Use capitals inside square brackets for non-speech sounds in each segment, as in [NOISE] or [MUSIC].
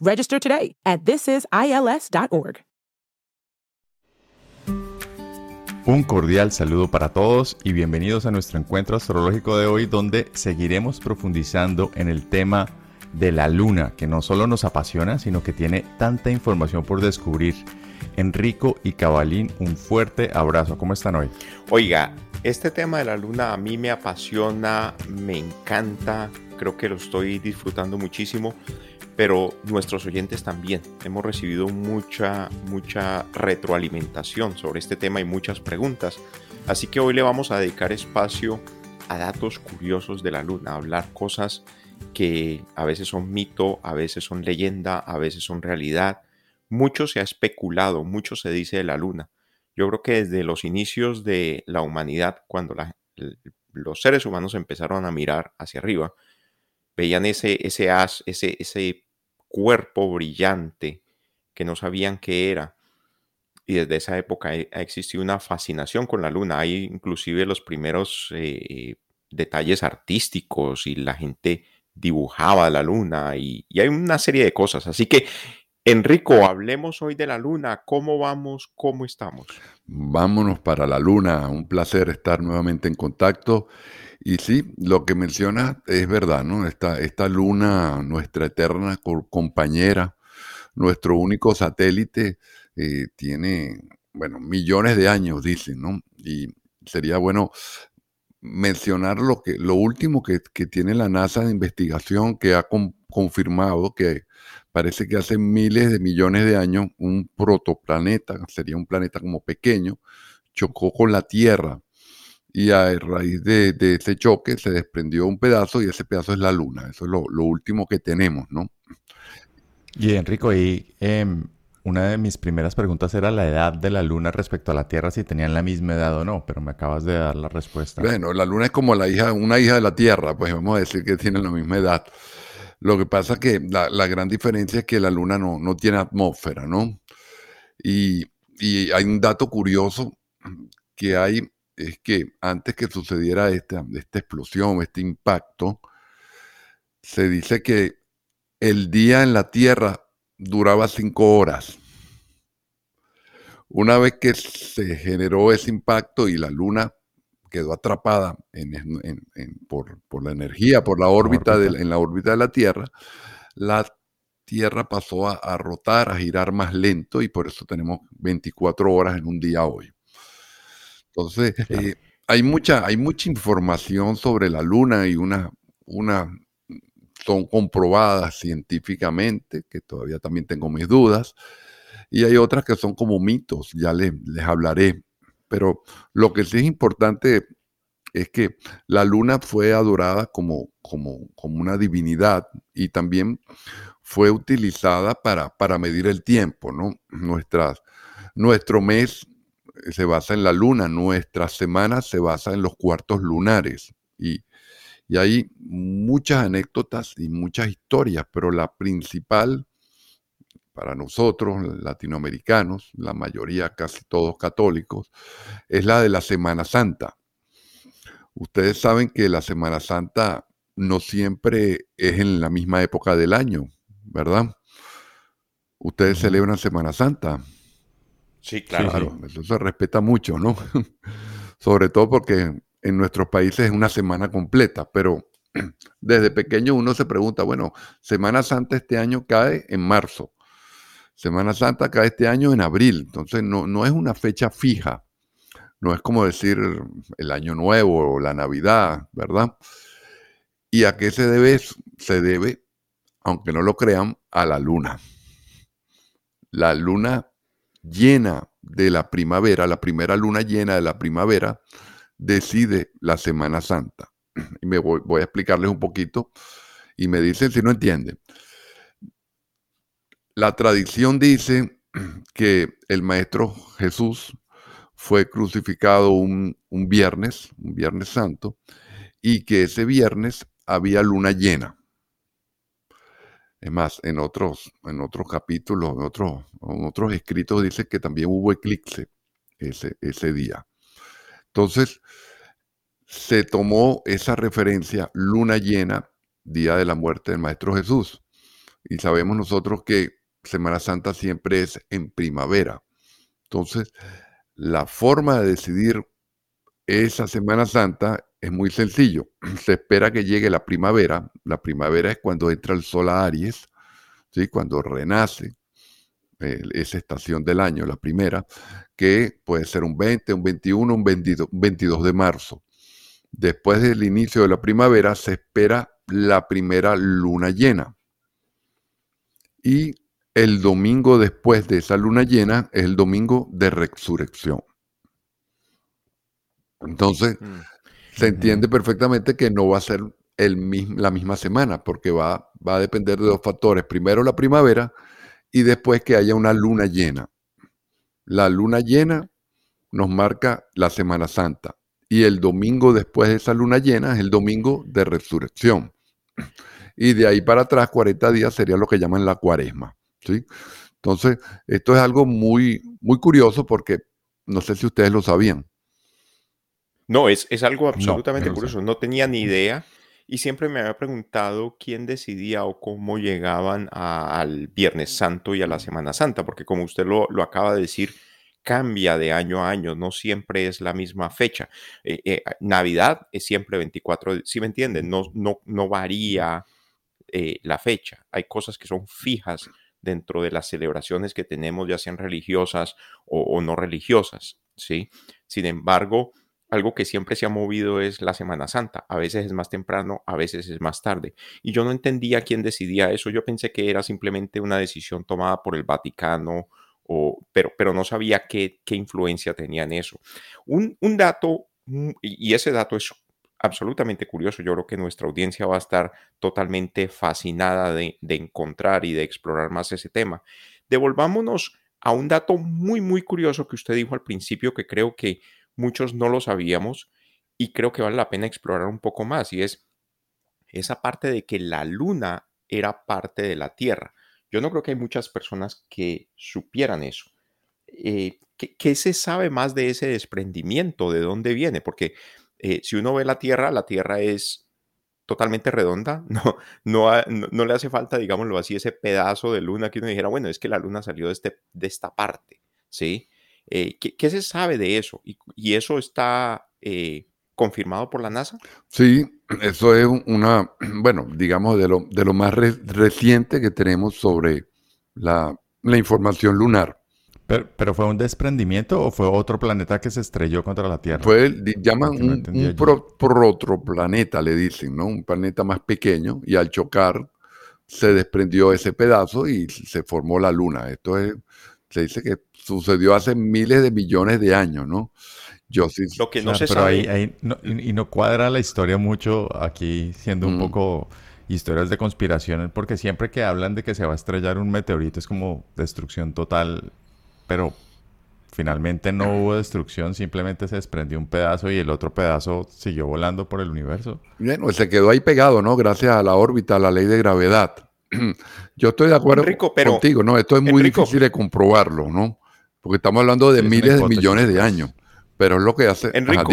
Register today at thisisils.org. Un cordial saludo para todos y bienvenidos a nuestro encuentro astrológico de hoy donde seguiremos profundizando en el tema de la luna que no solo nos apasiona sino que tiene tanta información por descubrir. Enrico y Cabalín, un fuerte abrazo. ¿Cómo están hoy? Oiga, este tema de la luna a mí me apasiona, me encanta, creo que lo estoy disfrutando muchísimo pero nuestros oyentes también. Hemos recibido mucha, mucha retroalimentación sobre este tema y muchas preguntas. Así que hoy le vamos a dedicar espacio a datos curiosos de la luna, a hablar cosas que a veces son mito, a veces son leyenda, a veces son realidad. Mucho se ha especulado, mucho se dice de la luna. Yo creo que desde los inicios de la humanidad, cuando los seres humanos empezaron a mirar hacia arriba, veían ese, ese as, ese, ese cuerpo brillante que no sabían qué era. Y desde esa época ha existido una fascinación con la luna. Hay inclusive los primeros eh, detalles artísticos y la gente dibujaba la luna y, y, hay una serie de cosas. Así que, Enrico, hablemos hoy de la luna. ¿Cómo vamos? ¿Cómo estamos? Vámonos para la luna. Un placer estar nuevamente en contacto. Y sí, lo que menciona es verdad, ¿no? Esta, esta luna, nuestra eterna compañera, nuestro único satélite, eh, tiene, bueno, millones de años, dicen, ¿no? Y sería bueno mencionar lo, que, lo último que, tiene la NASA de investigación que ha confirmado que parece que hace miles de millones de años un protoplaneta, sería un planeta como pequeño, chocó con la Tierra y a raíz de, ese choque se desprendió un pedazo y ese pedazo es la luna. Eso es lo, último que tenemos, ¿no? Y Enrico, y em, una de mis primeras preguntas era la edad de la luna respecto a la Tierra, si tenían la misma edad o no, pero me acabas de dar la respuesta. Bueno, la luna es como la hija, una hija de la Tierra, pues vamos a decir que tienen la misma edad. Lo que pasa es que la, gran diferencia es que la luna no, no tiene atmósfera, ¿no? Y, y hay un dato curioso que hay es que antes que sucediera esta, esta explosión, este impacto, se dice que el día en la Tierra duraba cinco horas. Una vez que se generó ese impacto y la Luna quedó atrapada por, la energía, por la órbita, en la órbita de la Tierra, la Tierra pasó a, a, rotar, a girar más lento y por eso tenemos 24 horas en un día hoy. Entonces, eh, hay, mucha, hay mucha información sobre la luna y una, una son comprobadas científicamente, que todavía también tengo mis dudas, y hay otras que son como mitos, ya les, les hablaré. Pero lo que sí es importante es que la luna fue adorada como, como, como una divinidad y también fue utilizada para, para medir el tiempo, ¿no? Nuestras, nuestro mes se basa en la luna, nuestra semana se basa en los cuartos lunares. Y, hay muchas anécdotas y muchas historias, pero la principal para nosotros, latinoamericanos, la mayoría, casi todos católicos, es la de la Semana Santa. Ustedes saben que la Semana Santa no siempre es en la misma época del año, ¿verdad? Ustedes celebran Semana Santa. Sí, claro. Eso se respeta mucho, ¿no? [LAUGHS] Sobre todo porque en nuestros países es una semana completa, pero [CLEARS THROAT] desde pequeño uno se pregunta, bueno, Semana Santa este año cae en marzo. Semana Santa cae este año en abril, entonces no, no es una fecha fija, no es como decir el Año Nuevo o la Navidad, ¿verdad? ¿Y a qué se debe? Se debe, aunque no lo crean, a la luna. La luna llena de la primavera, la primera luna llena de la primavera, decide la Semana Santa. Y me voy, a explicarles un poquito y me dicen si no entienden. La tradición dice [CLEARS THROAT] que el Maestro Jesús fue crucificado un, un, viernes, un viernes santo, y que ese viernes había luna llena. Es más, en otros, en otros capítulos, en otros, en otros escritos dice que también hubo eclipse ese, ese día. Entonces, se tomó esa referencia, luna llena, día de la muerte del Maestro Jesús. Y sabemos nosotros que Semana Santa siempre es en primavera. Entonces, la forma de decidir esa Semana Santa es muy sencillo. [CLEARS THROAT] Se espera que llegue la primavera. La primavera es cuando entra el sol a Aries, ¿sí? cuando renace esa estación del año, la primera, que puede ser un 20, un 21, un 22, 22 de marzo. Después del inicio de la primavera se espera la primera luna llena. Y el domingo después de esa luna llena es el domingo de resurrección. Entonces, mm. Se entiende perfectamente que no va a ser el la misma semana, porque va, va a depender de dos factores. Primero la primavera y después que haya una luna llena. La luna llena nos marca la Semana Santa y el domingo después de esa luna llena es el domingo de resurrección. Y de ahí para atrás, 40 días sería lo que llaman la cuaresma. ¿sí? Entonces, esto es algo muy, muy curioso porque no sé si ustedes lo sabían. No, es, es algo absolutamente curioso. No tenía ni idea y siempre me había preguntado quién decidía o cómo llegaban al Viernes Santo y a la Semana Santa, porque como usted lo, lo acaba de decir, cambia de año a año, no siempre es la misma fecha. Eh, eh, Navidad es siempre 24, si me entienden, no, no, no varía eh, la fecha. Hay cosas que son fijas dentro de las celebraciones que tenemos, ya sean religiosas o, o no religiosas, ¿sí? Sin embargo, algo que siempre se ha movido es la Semana Santa. A veces es más temprano, a veces es más tarde. Y yo no entendía quién decidía eso. Yo pensé que era simplemente una decisión tomada por el Vaticano, o, pero, pero no sabía qué, qué influencia tenía en eso. Un, un dato, y ese dato es absolutamente curioso. Yo creo que nuestra audiencia va a estar totalmente fascinada de, de encontrar y de explorar más ese tema. Devolvámonos a un dato muy, muy curioso que usted dijo al principio que creo que muchos no lo sabíamos y creo que vale la pena explorar un poco más y es esa parte de que la luna era parte de la Tierra. Yo no creo que hay muchas personas que supieran eso. Eh, ¿qué, se sabe más de ese desprendimiento? ¿De dónde viene? Porque eh, si uno ve la Tierra, la Tierra es totalmente redonda, [LAUGHS] no, no, no, le hace falta, digámoslo así, ese pedazo de luna que uno dijera, bueno, es que la luna salió de, este, de esta parte, ¿sí? Eh, ¿qué, se sabe de eso? ¿Y, eso está eh, confirmado por la NASA? Sí, eso es una, [CLEARS THROAT] bueno, digamos, de lo, de lo más reciente que tenemos sobre la, información lunar. Pero, fue un desprendimiento o fue otro planeta que se estrelló contra la Tierra? Fue, llaman un, un protoplaneta, le dicen, ¿no? Un planeta más pequeño y al chocar se desprendió ese pedazo y se formó la Luna. Esto es, se dice que sucedió hace miles de millones de años, ¿no? Yo sí. Lo que no se sabe. y, no cuadra la historia mucho aquí, siendo un mm. poco historias de conspiración, porque siempre que hablan de que se va a estrellar un meteorito es como destrucción total, pero finalmente no hubo destrucción, simplemente se desprendió un pedazo y el otro pedazo siguió volando por el universo. Bueno, se quedó ahí pegado, ¿no? Gracias a la órbita, a la ley de gravedad. [CLEARS THROAT] Yo estoy de acuerdo contigo, ¿no? Esto es muy difícil de comprobarlo, ¿no? Porque estamos hablando de miles de millones de años. Pero es lo que hace. Enrico,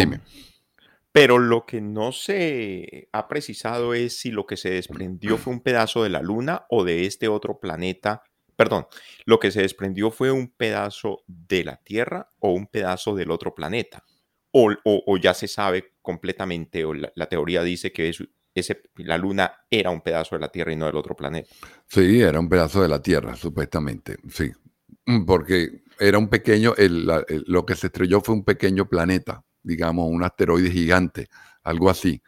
Pero lo que no se ha precisado es si lo que se desprendió fue un pedazo de la Luna o de este otro planeta. Perdón, lo que se desprendió fue un pedazo de la Tierra o un pedazo del otro planeta. O, ya se sabe completamente, o la, teoría dice que es ese, la Luna era un pedazo de la Tierra y no del otro planeta. Sí, era un pedazo de la Tierra, supuestamente, sí. Mm, porque era un pequeño, lo que se estrelló fue un pequeño planeta, digamos, un asteroide gigante, algo así.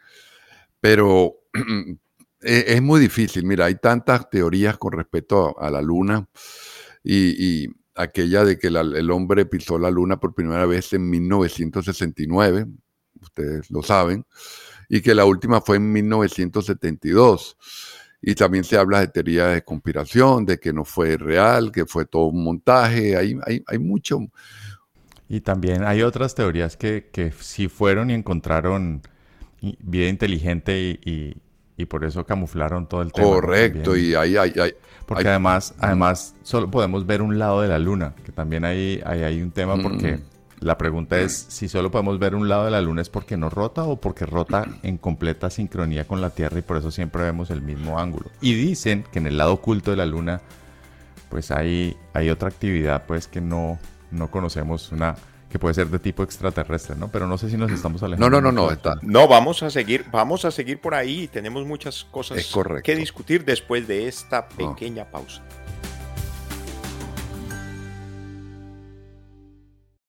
Pero [CLEARS THROAT] e, es, muy difícil, mira, hay tantas teorías con respecto a, la Luna y, aquella de que el hombre pisó la Luna por primera vez en 1969, ustedes lo saben, y que la última fue en 1972. Y también se habla de teoría de conspiración, de que no fue real, que fue todo un montaje, hay, hay, mucho. Y también hay otras teorías que, que sí fueron y encontraron vida inteligente y, y, por eso camuflaron todo el tema. Correcto, y ahí hay, hay, Porque además, además solo podemos ver un lado de la luna, que también hay, hay, hay un tema porque la pregunta es si solo podemos ver un lado de la luna es porque no rota o porque rota en completa sincronía con la Tierra y por eso siempre vemos el mismo ángulo. Y dicen que en el lado oculto de la luna pues hay, hay otra actividad pues que no, no conocemos, una que puede ser de tipo extraterrestre, ¿no? Pero no sé si nos estamos alejando. No, no, no, no, está. No, vamos a seguir, vamos a seguir por ahí. Tenemos muchas cosas que discutir después de esta pequeña pausa.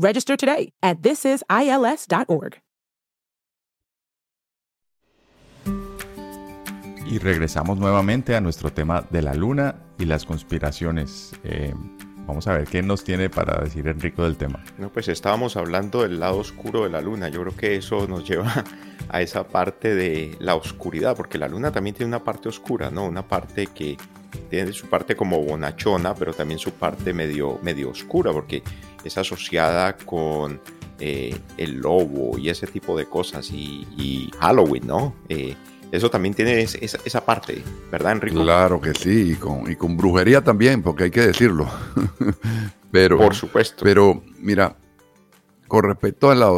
Register today at thisisils.org. Y regresamos nuevamente a nuestro tema de la luna y las conspiraciones. Eh, vamos a ver qué nos tiene para decir Enrico del tema. No, pues estábamos hablando del lado oscuro de la luna. Yo creo que eso nos [LAUGHS] lleva a esa parte de la oscuridad, porque la luna también tiene una parte oscura, ¿no? Una parte que tiene su parte como bonachona, pero también su parte medio, medio oscura, porque es asociada con eh, el lobo y ese tipo de cosas y, Halloween, ¿no? Eh, eso también tiene esa, parte, ¿verdad, Enrico? Claro que sí, y con, y con brujería también, porque hay que decirlo. [LAUGHS] pero, Por supuesto. Pero, mira, con respecto a la,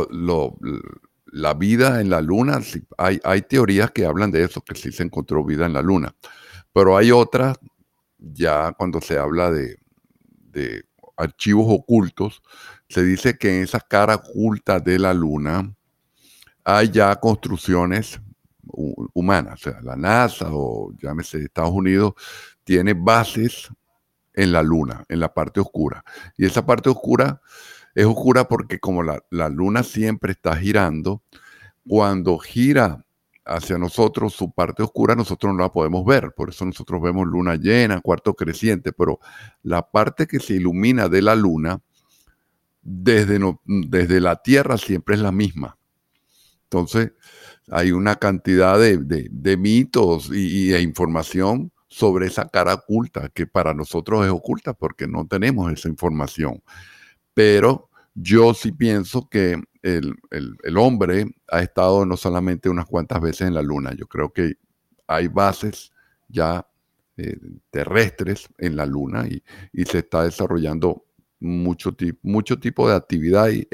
la vida en la luna, hay, hay teorías que hablan de eso, que sí se encontró vida en la luna. Pero hay otras, ya cuando se habla de, de archivos ocultos, se dice que en esa cara oculta de la luna hay ya construcciones humanas, o sea, la NASA o llámese Estados Unidos, tiene bases en la luna, en la parte oscura. Y esa parte oscura es oscura porque como la, la luna siempre está girando, cuando gira hacia nosotros su parte oscura, nosotros no la podemos ver. Por eso nosotros vemos luna llena, cuarto creciente, pero la parte que se ilumina de la luna, desde, desde la Tierra siempre es la misma. Entonces, hay una cantidad de, mitos y, de información sobre esa cara oculta, que para nosotros es oculta porque no tenemos esa información. Pero yo sí pienso que el, hombre ha estado no solamente unas cuantas veces en la luna, yo creo que hay bases ya eh, terrestres en la luna y, se está desarrollando mucho, mucho tipo de actividad e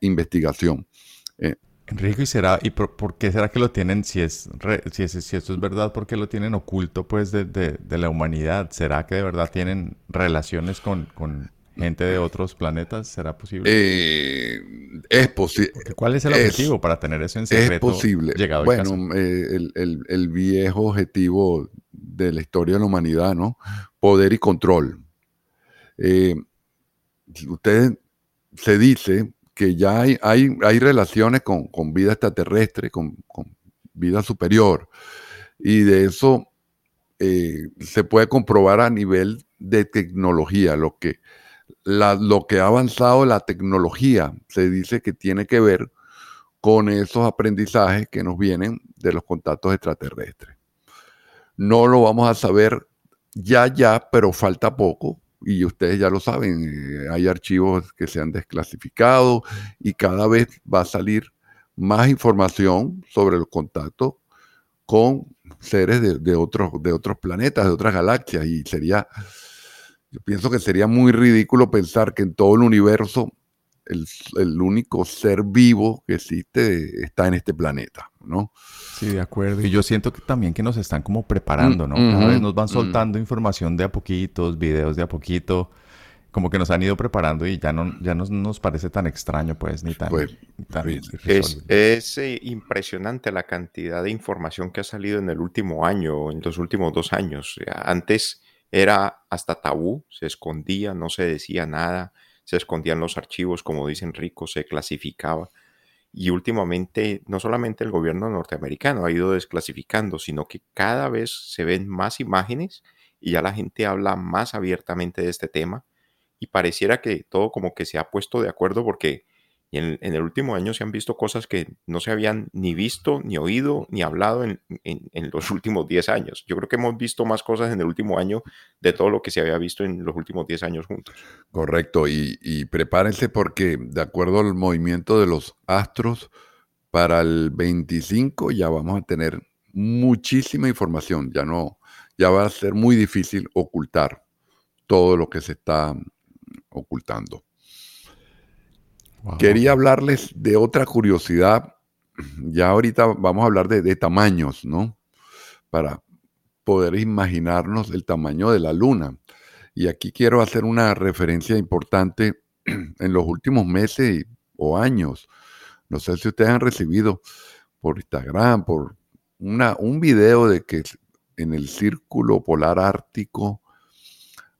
investigación. Eh, Enrique, ¿y será, y por, qué será que lo tienen, si es, si, si esto es verdad, por qué lo tienen oculto pues de, la humanidad? ¿Será que de verdad tienen relaciones con, gente de otros planetas? ¿Será posible? Eh, es posible. ¿Cuál es el objetivo para tener eso en secreto? Es posible. bueno, eh, el, viejo objetivo de la historia de la humanidad, ¿no? Poder y control. Eh, usted se dice que ya hay, hay, relaciones con, vida extraterrestre, con, vida superior. Y de eso eh, se puede comprobar a nivel de tecnología, lo que, lo que ha avanzado la tecnología se dice que tiene que ver con esos aprendizajes que nos vienen de los contactos extraterrestres. No lo vamos a saber ya, ya, pero falta poco. Y ustedes ya lo saben, eh, hay archivos que se han desclasificado y cada vez va a salir más información sobre los contactos con seres de, otros, de otros planetas, de otras galaxias. Y sería, yo pienso que sería muy ridículo pensar que en todo el universo el, único ser vivo que existe está en este planeta, ¿no? Sí, de acuerdo. Y yo siento que también que nos están como preparando, ¿no? Cada vez nos van soltando información de a poquitos, videos de a poquito como que nos han ido preparando y ya no, ya no nos parece tan extraño, pues, ni tan... Pues, es, eh, impresionante la cantidad de información que ha salido en el último año, en los últimos dos años. Antes era hasta tabú, se escondía, no se decía nada, se escondían los archivos, como dicen Rico, se clasificaba. Y últimamente, no solamente el gobierno norteamericano ha ido desclasificando, sino que cada vez se ven más imágenes y ya la gente habla más abiertamente de este tema y pareciera que todo como que se ha puesto de acuerdo porque en, el último año se han visto cosas que no se habían ni visto, ni oído, ni hablado en, los [LAUGHS] últimos 10 años. Yo creo que hemos visto más cosas en el último año de todo lo que se había visto en los últimos 10 años juntos. Correcto, y, y prepárense porque de acuerdo al movimiento de los astros, para el 25 ya vamos a tener muchísima información, ya no, ya va a ser muy difícil ocultar todo lo que se está ocultando. Quería hablarles de otra curiosidad. Ya ahorita vamos a hablar de, tamaños, ¿no? Para poder imaginarnos el tamaño de la luna. Y aquí quiero hacer una referencia importante en los últimos meses o años. No sé si ustedes han recibido por Instagram, por una, un video de que en el círculo polar ártico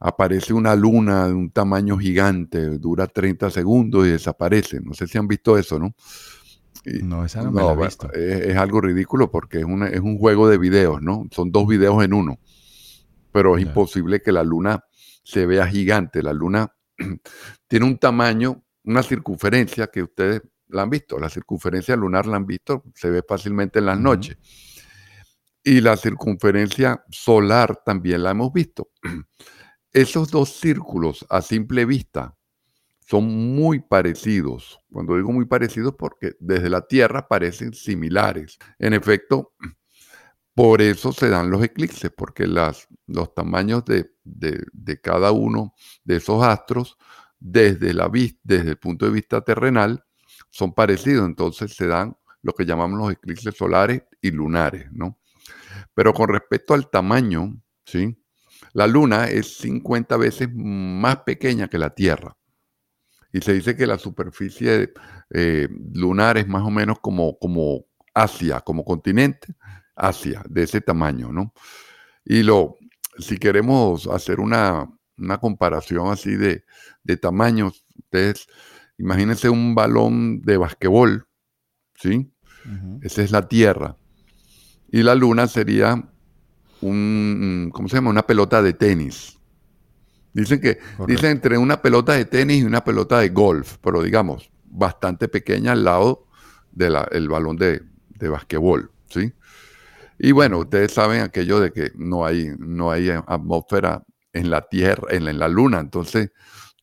aparece una luna de un tamaño gigante, dura 30 segundos y desaparece. No sé si han visto eso, ¿no? no, esa no, me la he visto. Es, algo ridículo porque es, es un juego de videos, ¿no? Son dos videos en uno. Pero es imposible que la luna se vea gigante. La luna [CLEARS THROAT] tiene un tamaño, una circunferencia que ustedes la han visto. La circunferencia lunar la han visto, se ve fácilmente en las noches. Y la circunferencia solar también la hemos visto. [CLEARS THROAT] Esos dos círculos a simple vista son muy parecidos. Cuando digo muy parecidos porque desde la Tierra parecen similares. En efecto, por eso se dan los eclipses, porque los tamaños de, cada uno de esos astros desde, la, desde el punto de vista terrenal son parecidos. Entonces se dan lo que llamamos los eclipses solares y lunares, ¿no? Pero con respecto al tamaño, ¿sí? La Luna es 50 veces más pequeña que la Tierra. Y se dice que la superficie eh, lunar es más o menos como, como Asia, como continente, Asia, de ese tamaño, ¿no? Y lo, si queremos hacer una, comparación así de, de tamaños, ustedes imagínense un balón de basquetbol, ¿sí? Esa es la Tierra. Y la Luna sería un, ¿cómo se llama? Una pelota de tenis. Dicen que, dicen entre una pelota de tenis y una pelota de golf, pero digamos, bastante pequeña al lado del balón de, de basquetbol, ¿sí? Y bueno, ustedes saben aquello de que no hay, no hay atmósfera en la Tierra, en la, Luna, entonces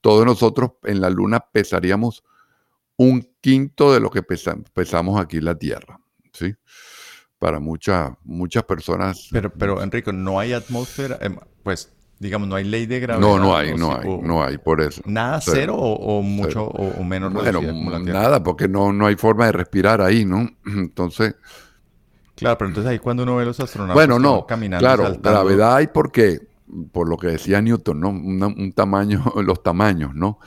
todos nosotros en la Luna pesaríamos un quinto de lo que pesamos aquí en la Tierra, ¿sí? Para muchas muchas personas. Pero, pero Enrico, no hay atmósfera, em, pues digamos, no hay ley de gravedad. No, no hay, no hay, no hay, por eso. Nada, cero, o, mucho o, menos. Bueno, nada, porque no, no hay forma de respirar ahí, ¿no? [CLEARS THROAT] Entonces. Claro, pero entonces ahí cuando uno ve los astronautas bueno, no, caminando, claro, gravedad hay porque, por lo que decía Newton, ¿no? un tamaño, [LAUGHS] los tamaños, ¿no?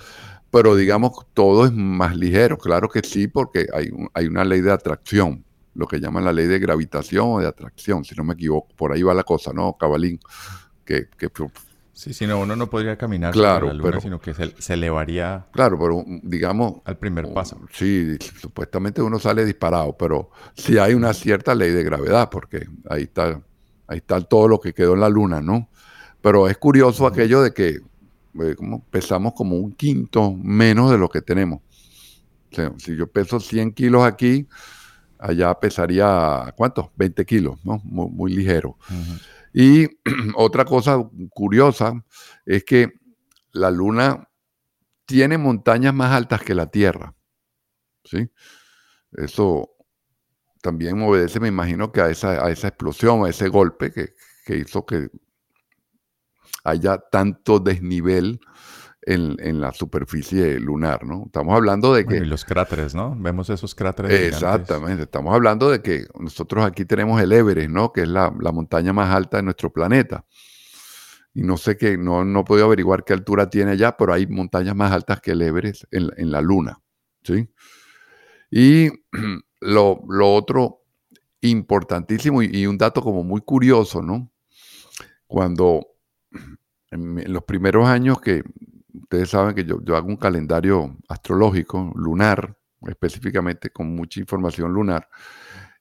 Pero digamos, todo es más ligero, claro que sí, porque hay, hay una ley de atracción lo que llaman la ley de gravitación o de atracción, si no me equivoco. Por ahí va la cosa, ¿no, Cabalín? Que, que Sí, si no, uno no podría caminar claro, la luna, sino que se, elevaría. Claro, pero digamos. Al primer paso. Sí, supuestamente uno sale disparado, pero sí hay una cierta ley de gravedad, porque ahí está, ahí está todo lo que quedó en la luna, ¿no? Pero es curioso aquello de que eh, pesamos como un quinto menos de lo que tenemos. O sea, si yo peso 100 kilos aquí, allá pesaría, ¿cuánto? 20 kilos, ¿no? Muy, ligero. Y [CLEARS THROAT] otra cosa curiosa es que la luna tiene montañas más altas que la Tierra. ¿Sí? Eso también obedece, me imagino, que a esa, a esa explosión, a ese golpe que, que hizo que haya tanto desnivel en, la superficie lunar, ¿no? Estamos hablando de que... y los cráteres, ¿no? Vemos esos cráteres. Exactamente, estamos hablando de que nosotros aquí tenemos el Everest, ¿no? Que es la, montaña más alta de nuestro planeta. Y no sé qué, no, no he podido averiguar qué altura tiene allá, pero hay montañas más altas que el Everest en, la Luna, ¿sí? Y [CLEARS THROAT] lo, otro importantísimo y, y un dato como muy curioso, ¿no? Cuando en los primeros años que ustedes saben que yo, hago un calendario astrológico, lunar, específicamente con mucha información lunar,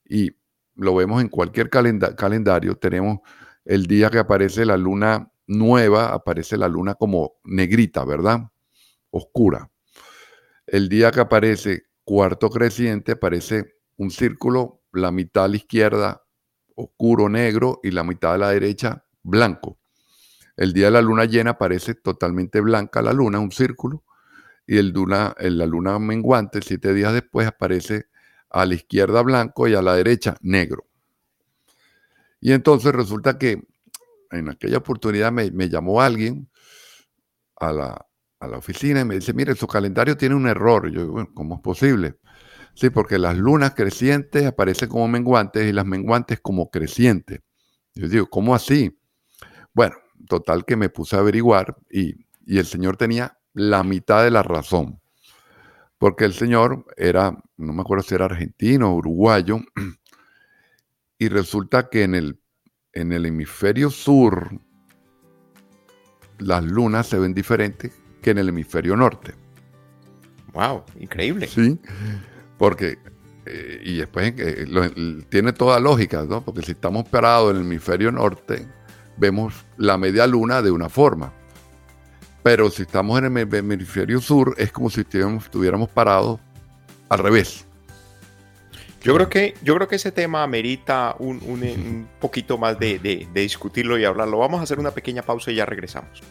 y lo vemos en cualquier calendario, tenemos el día que aparece la luna nueva, aparece la luna como negrita, ¿verdad? Oscura. El día que aparece cuarto creciente, aparece un círculo, la mitad a la izquierda oscuro negro y la mitad a la derecha blanco. El día de la luna llena aparece totalmente blanca la luna, un círculo, y el luna, la luna menguante, siete días después, aparece a la izquierda blanco y a la derecha negro. Y entonces resulta que en aquella oportunidad me, llamó alguien a la, oficina y me dice, mire, su calendario tiene un error. yo digo, bueno, ¿cómo es posible? Sí, porque las lunas crecientes aparecen como menguantes y las menguantes como crecientes. Yo digo, ¿cómo así? Bueno, Total que me puse a averiguar y, el señor tenía la mitad de la razón. Porque el señor era, no me acuerdo si era argentino o uruguayo, [CLEARS THROAT] y resulta que en el, en el hemisferio sur las lunas se ven diferentes que en el hemisferio norte. ¡Wow! Increíble. Sí, porque, eh, y después eh, tiene toda lógica, ¿no? Porque si estamos parados en el hemisferio norte, vemos la media luna de una forma. Pero si estamos en el hemisferio sur, es como si estuviéramos, parados al revés. Yo creo que, yo creo que ese tema amerita un, poquito más de, de, discutirlo y hablarlo. Vamos a hacer una pequeña pausa y ya regresamos.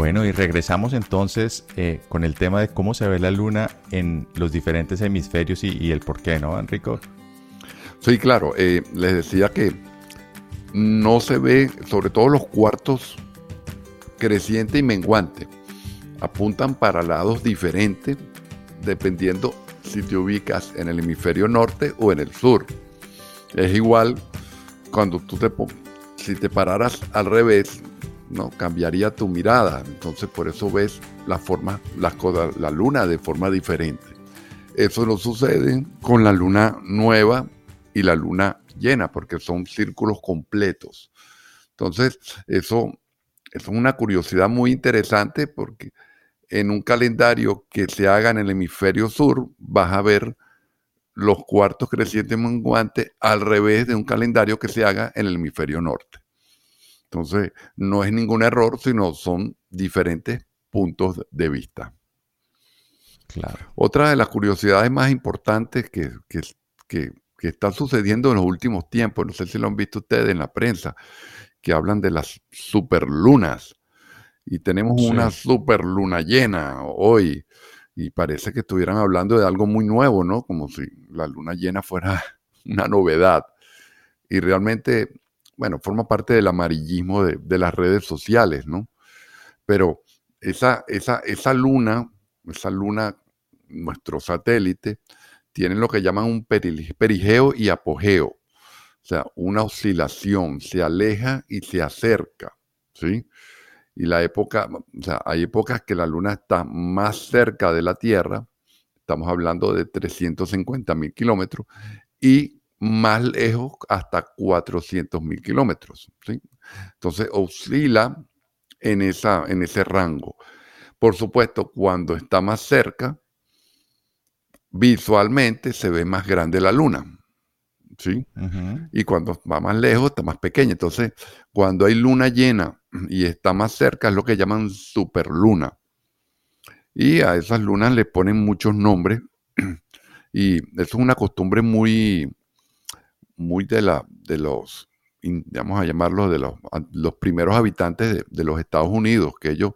Bueno, y regresamos entonces eh, con el tema de cómo se ve la luna en los diferentes hemisferios y, el por qué, ¿no, Enrico? Sí, claro. Eh, les decía que no se ve, sobre todo los cuartos creciente y menguante, apuntan para lados diferentes dependiendo si te ubicas en el hemisferio norte o en el sur. Es igual cuando tú te, si te pararas al revés, ¿no? Cambiaría tu mirada. Entonces por eso ves la forma, la, la luna de forma diferente. Eso no sucede con la luna nueva y la luna llena, porque son círculos completos. Entonces, eso, es una curiosidad muy interesante porque en un calendario que se haga en el hemisferio sur, vas a ver los cuartos crecientes menguantes al revés de un calendario que se haga en el hemisferio norte. Entonces, no es ningún error, sino son diferentes puntos de vista. Claro. Otra de las curiosidades más importantes que, que, están sucediendo en los últimos tiempos, no sé si lo han visto ustedes en la prensa, que hablan de las superlunas. Y tenemos una superluna llena hoy. Y parece que estuvieran hablando de algo muy nuevo, ¿no? Como si la luna llena fuera [LAUGHS] una novedad. Y realmente bueno, forma parte del amarillismo de, las redes sociales, ¿no? Pero esa, esa, esa luna, esa luna, nuestro satélite, tiene lo que llaman un perigeo y apogeo. O sea, una oscilación, se aleja y se acerca, ¿sí? Y la época, o sea, hay épocas que la luna está más cerca de la Tierra, estamos hablando de 350 mil kilómetros, y más lejos hasta 400 mil kilómetros. Entonces oscila en, esa, en ese rango. Por supuesto, cuando está más cerca, visualmente se ve más grande la luna. ¿Sí? Y cuando va más lejos está más pequeña. Entonces, cuando hay luna llena y está más cerca, es lo que llaman superluna. Y a esas lunas le ponen muchos nombres. [CLEARS THROAT] Y eso es una costumbre muy, muy de, la, de los, vamos a llamarlos, de los, los primeros habitantes de, los Estados Unidos, que ellos,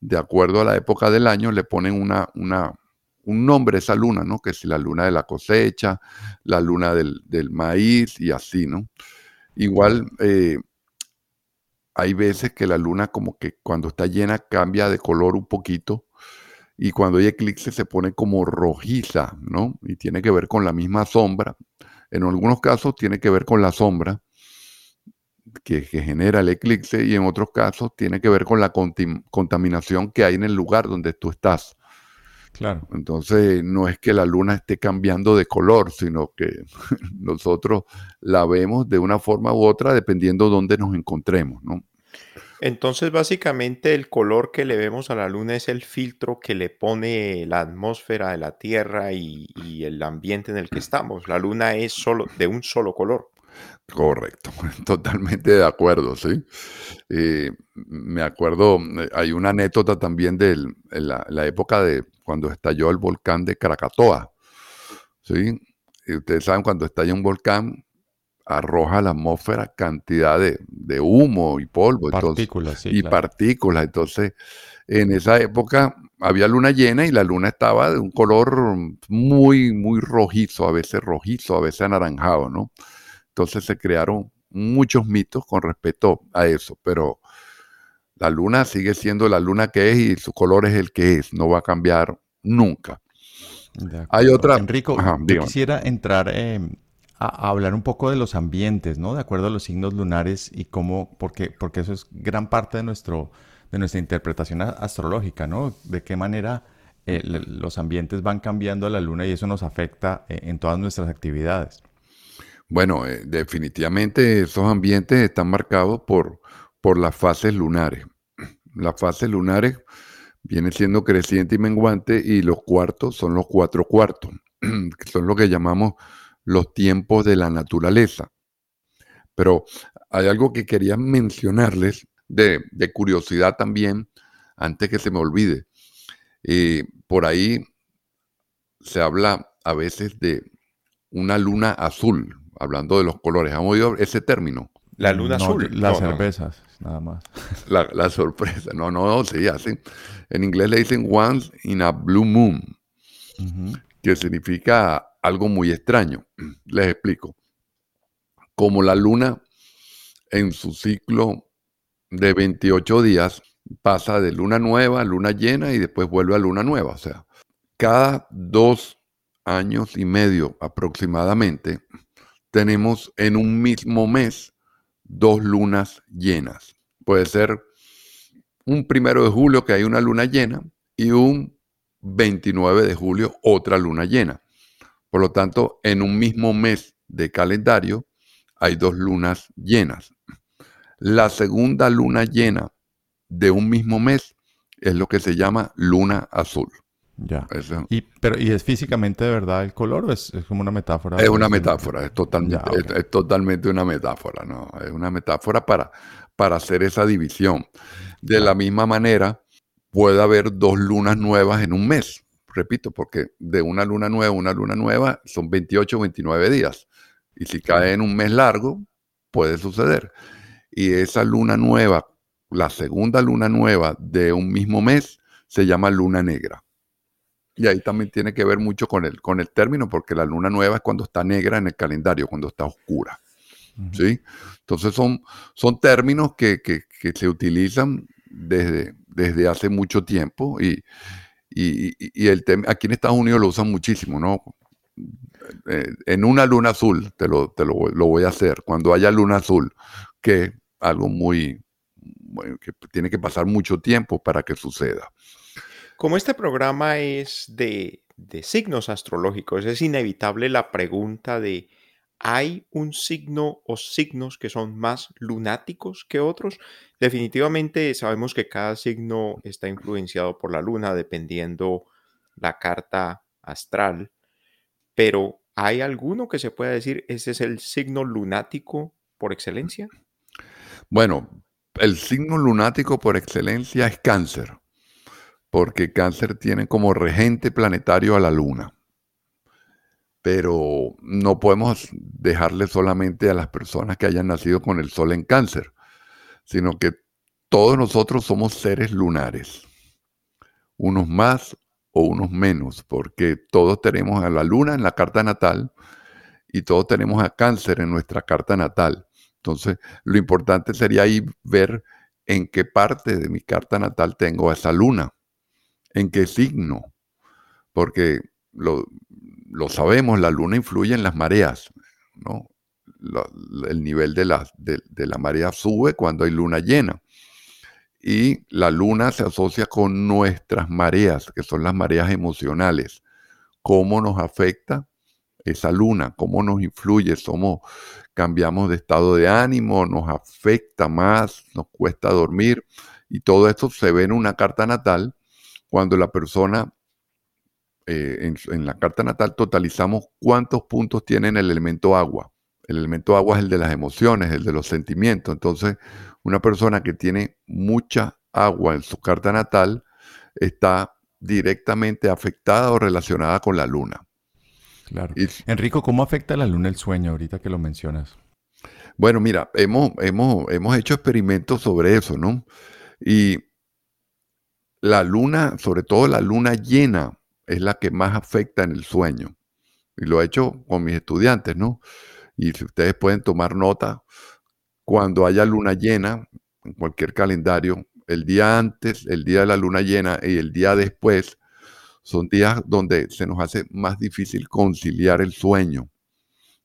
de acuerdo a la época del año, le ponen una, una, un nombre a esa luna, ¿no? Que es la luna de la cosecha, la luna del, maíz y así, ¿no? Igual eh, hay veces que la luna como que cuando está llena cambia de color un poquito y cuando hay eclipse se pone como rojiza, ¿no? Y tiene que ver con la misma sombra. En algunos casos tiene que ver con la sombra que, genera el eclipse y en otros casos tiene que ver con la contaminación que hay en el lugar donde tú estás. Claro. Entonces, no es que la luna esté cambiando de color, sino que [LAUGHS] nosotros la vemos de una forma u otra dependiendo de dónde nos encontremos, ¿no? Entonces, básicamente el color que le vemos a la luna es el filtro que le pone la atmósfera de la Tierra y, el ambiente en el que estamos. La luna es solo de un solo color. Correcto, [LAUGHS] totalmente de acuerdo, sí. Eh, me acuerdo, eh, hay una anécdota también de la, época de cuando estalló el volcán de Krakatoa, ¿sí? Y ustedes saben, cuando estalla un volcán, arroja a la atmósfera cantidad de, humo y polvo. Partículas, y partículas. Entonces, en esa época había luna llena y la luna estaba de un color muy, muy rojizo, a veces rojizo, a veces anaranjado, ¿no? Entonces se crearon muchos mitos con respecto a eso, pero la luna sigue siendo la luna que es y su color es el que es, no va a cambiar nunca. Hay otra. Enrico, yo quisiera entrar em, a, hablar un poco de los ambientes, ¿no? De acuerdo a los signos lunares y cómo, porque, porque eso es gran parte de, nuestro, de nuestra interpretación astrológica, ¿no? De qué manera eh, los ambientes van cambiando a la luna y eso nos afecta eh, en todas nuestras actividades. Bueno, eh, definitivamente esos ambientes están marcados por, por las fases lunares. [CLEARS THROAT] Las fases lunares vienen siendo creciente y menguante y los cuartos son los cuatro cuartos, [CLEARS THROAT] que son lo que llamamos los tiempos de la naturaleza. Pero hay algo que quería mencionarles de, curiosidad también, antes que se me olvide. Eh, por ahí se habla a veces de una luna azul hablando de los colores. ¿Han oído ese término? La luna azul. Las cervezas, nada más. [LAUGHS] La, sorpresa. No, no, sí, así. En inglés le dicen once in a blue moon, que significa algo muy extraño. [CLEARS THROAT] Les explico. Como la luna en su ciclo de 28 días pasa de luna nueva a luna llena y después vuelve a luna nueva. O sea, cada dos años y medio aproximadamente, tenemos en un mismo mes dos lunas llenas. Puede ser un primero de julio que hay una luna llena y un 29 de julio otra luna llena. Por lo tanto, en un mismo mes de calendario hay dos lunas llenas. La segunda luna llena de un mismo mes es lo que se llama luna azul. Ya. ¿Y, pero, ¿Y es físicamente de verdad el color o es, como una metáfora? Es una metáfora, es totalmente, es, totalmente una metáfora, ¿no? Es una metáfora para, para hacer esa división. De la misma manera, puede haber dos lunas nuevas en un mes. Repito, porque de una luna nueva a una luna nueva son 28 o 29 días. Y si cae en un mes largo, puede suceder. Y esa luna nueva, la segunda luna nueva de un mismo mes, se llama luna negra. Y ahí también tiene que ver mucho con el, con el término, porque la luna nueva es cuando está negra en el calendario, cuando está oscura. ¿sí? Entonces son, son términos que, se utilizan desde, desde hace mucho tiempo y, y, el aquí en Estados Unidos lo usan muchísimo, ¿no? Eh, en una luna azul, te, lo, te lo, voy a hacer, cuando haya luna azul, que algo muy, que tiene que pasar mucho tiempo para que suceda. Como este programa es de, signos astrológicos, es inevitable la pregunta de, ¿hay un signo o signos que son más lunáticos que otros? Definitivamente sabemos que cada signo está influenciado por la luna dependiendo la carta astral, pero ¿hay alguno que se pueda decir ese es el signo lunático por excelencia? Bueno, el signo lunático por excelencia es cáncer, porque cáncer tiene como regente planetario a la luna. Pero no podemos dejarle solamente a las personas que hayan nacido con el sol en cáncer, sino que todos nosotros somos seres lunares, unos más o unos menos, porque todos tenemos a la luna en la carta natal y todos tenemos a cáncer en nuestra carta natal. Entonces, lo importante sería ahí ver en qué parte de mi carta natal tengo esa luna, en qué signo, porque lo, sabemos, la luna influye en las mareas, ¿no? el nivel de la, de la marea sube cuando hay luna llena. Y la luna se asocia con nuestras mareas, que son las mareas emocionales. ¿Cómo nos afecta esa luna? ¿Cómo nos influye? Somos, cambiamos de estado de ánimo, nos afecta más, nos cuesta dormir. Y todo esto se ve en una carta natal cuando la persona, eh, en, en, la carta natal totalizamos cuántos puntos tiene el elemento agua. El elemento agua es el de las emociones, el de los sentimientos. Entonces, una persona que tiene mucha agua en su carta natal está directamente afectada o relacionada con la luna. Claro. Enrico, ¿cómo afecta la luna el sueño ahorita que lo mencionas? Bueno, mira, hemos, hemos, hemos hecho experimentos sobre eso, ¿no? Y la luna, sobre todo la luna llena, es la que más afecta en el sueño. Y lo he hecho con mis estudiantes, ¿no? Y si ustedes pueden tomar nota, cuando haya luna llena, en cualquier calendario, el día antes, el día de la luna llena y el día después, son días donde se nos hace más difícil conciliar el sueño,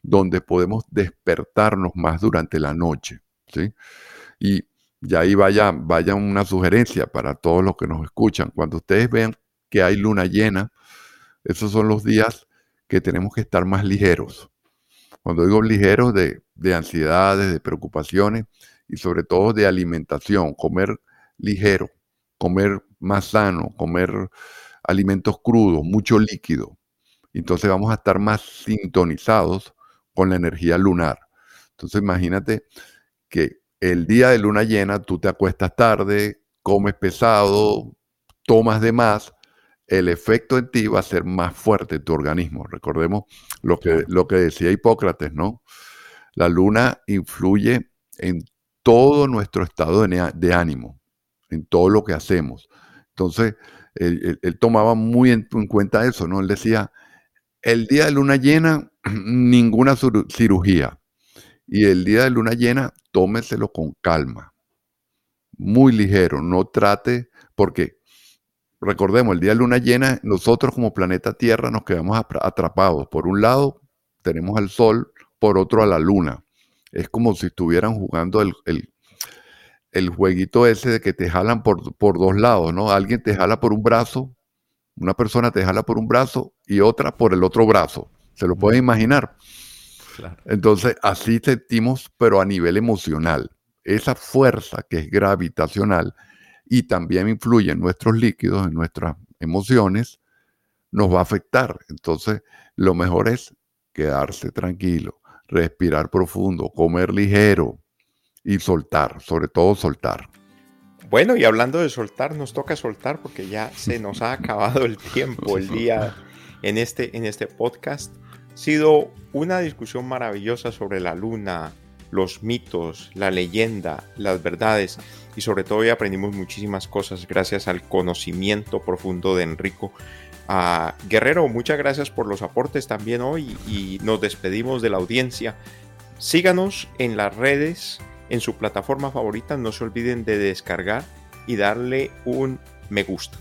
donde podemos despertarnos más durante la noche. ¿sí? Y, ya ahí vaya, vaya una sugerencia para todos los que nos escuchan. Cuando ustedes vean que hay luna llena, esos son los días que tenemos que estar más ligeros. Cuando digo ligeros de, de ansiedades, de preocupaciones y sobre todo de alimentación, comer ligero, comer más sano, comer alimentos crudos, mucho líquido. Entonces vamos a estar más sintonizados con la energía lunar. Entonces imagínate que el día de luna llena tú te acuestas tarde, comes pesado, tomas de más, el efecto en ti va a ser más fuerte en tu organismo. Recordemos lo que, lo que decía Hipócrates, ¿no? La luna influye en todo nuestro estado de, ánimo, en todo lo que hacemos. Entonces, él, tomaba muy en, cuenta eso, ¿no? Él decía, el día de luna llena, [CLEARS THROAT] ninguna cirugía. Y el día de luna llena, tómeselo con calma, muy ligero, no trate, porque recordemos, el día de luna llena, nosotros como planeta Tierra nos quedamos atrapados. Por un lado, tenemos al Sol, por otro a la Luna. Es como si estuvieran jugando el, el, jueguito ese de que te jalan por, por, dos lados, ¿no? Alguien te jala por un brazo, una persona te jala por un brazo y otra por el otro brazo. ¿Se lo pueden imaginar? Entonces, así sentimos, pero a nivel emocional. Esa fuerza que es gravitacional y también influye en nuestros líquidos, en nuestras emociones, nos va a afectar. Entonces, lo mejor es quedarse tranquilo, respirar profundo, comer ligero y soltar, sobre todo soltar. Bueno, y hablando de soltar, nos toca soltar porque ya se nos ha acabado el tiempo, el día en este, en este podcast. Ha sido una discusión maravillosa sobre la luna, los mitos, la leyenda, las verdades y sobre todo hoy aprendimos muchísimas cosas gracias al conocimiento profundo de Enrico. Guerrero, muchas gracias por los aportes también hoy y nos despedimos de la audiencia. Síganos en las redes, en su plataforma favorita, no se olviden de descargar y darle un me gusta.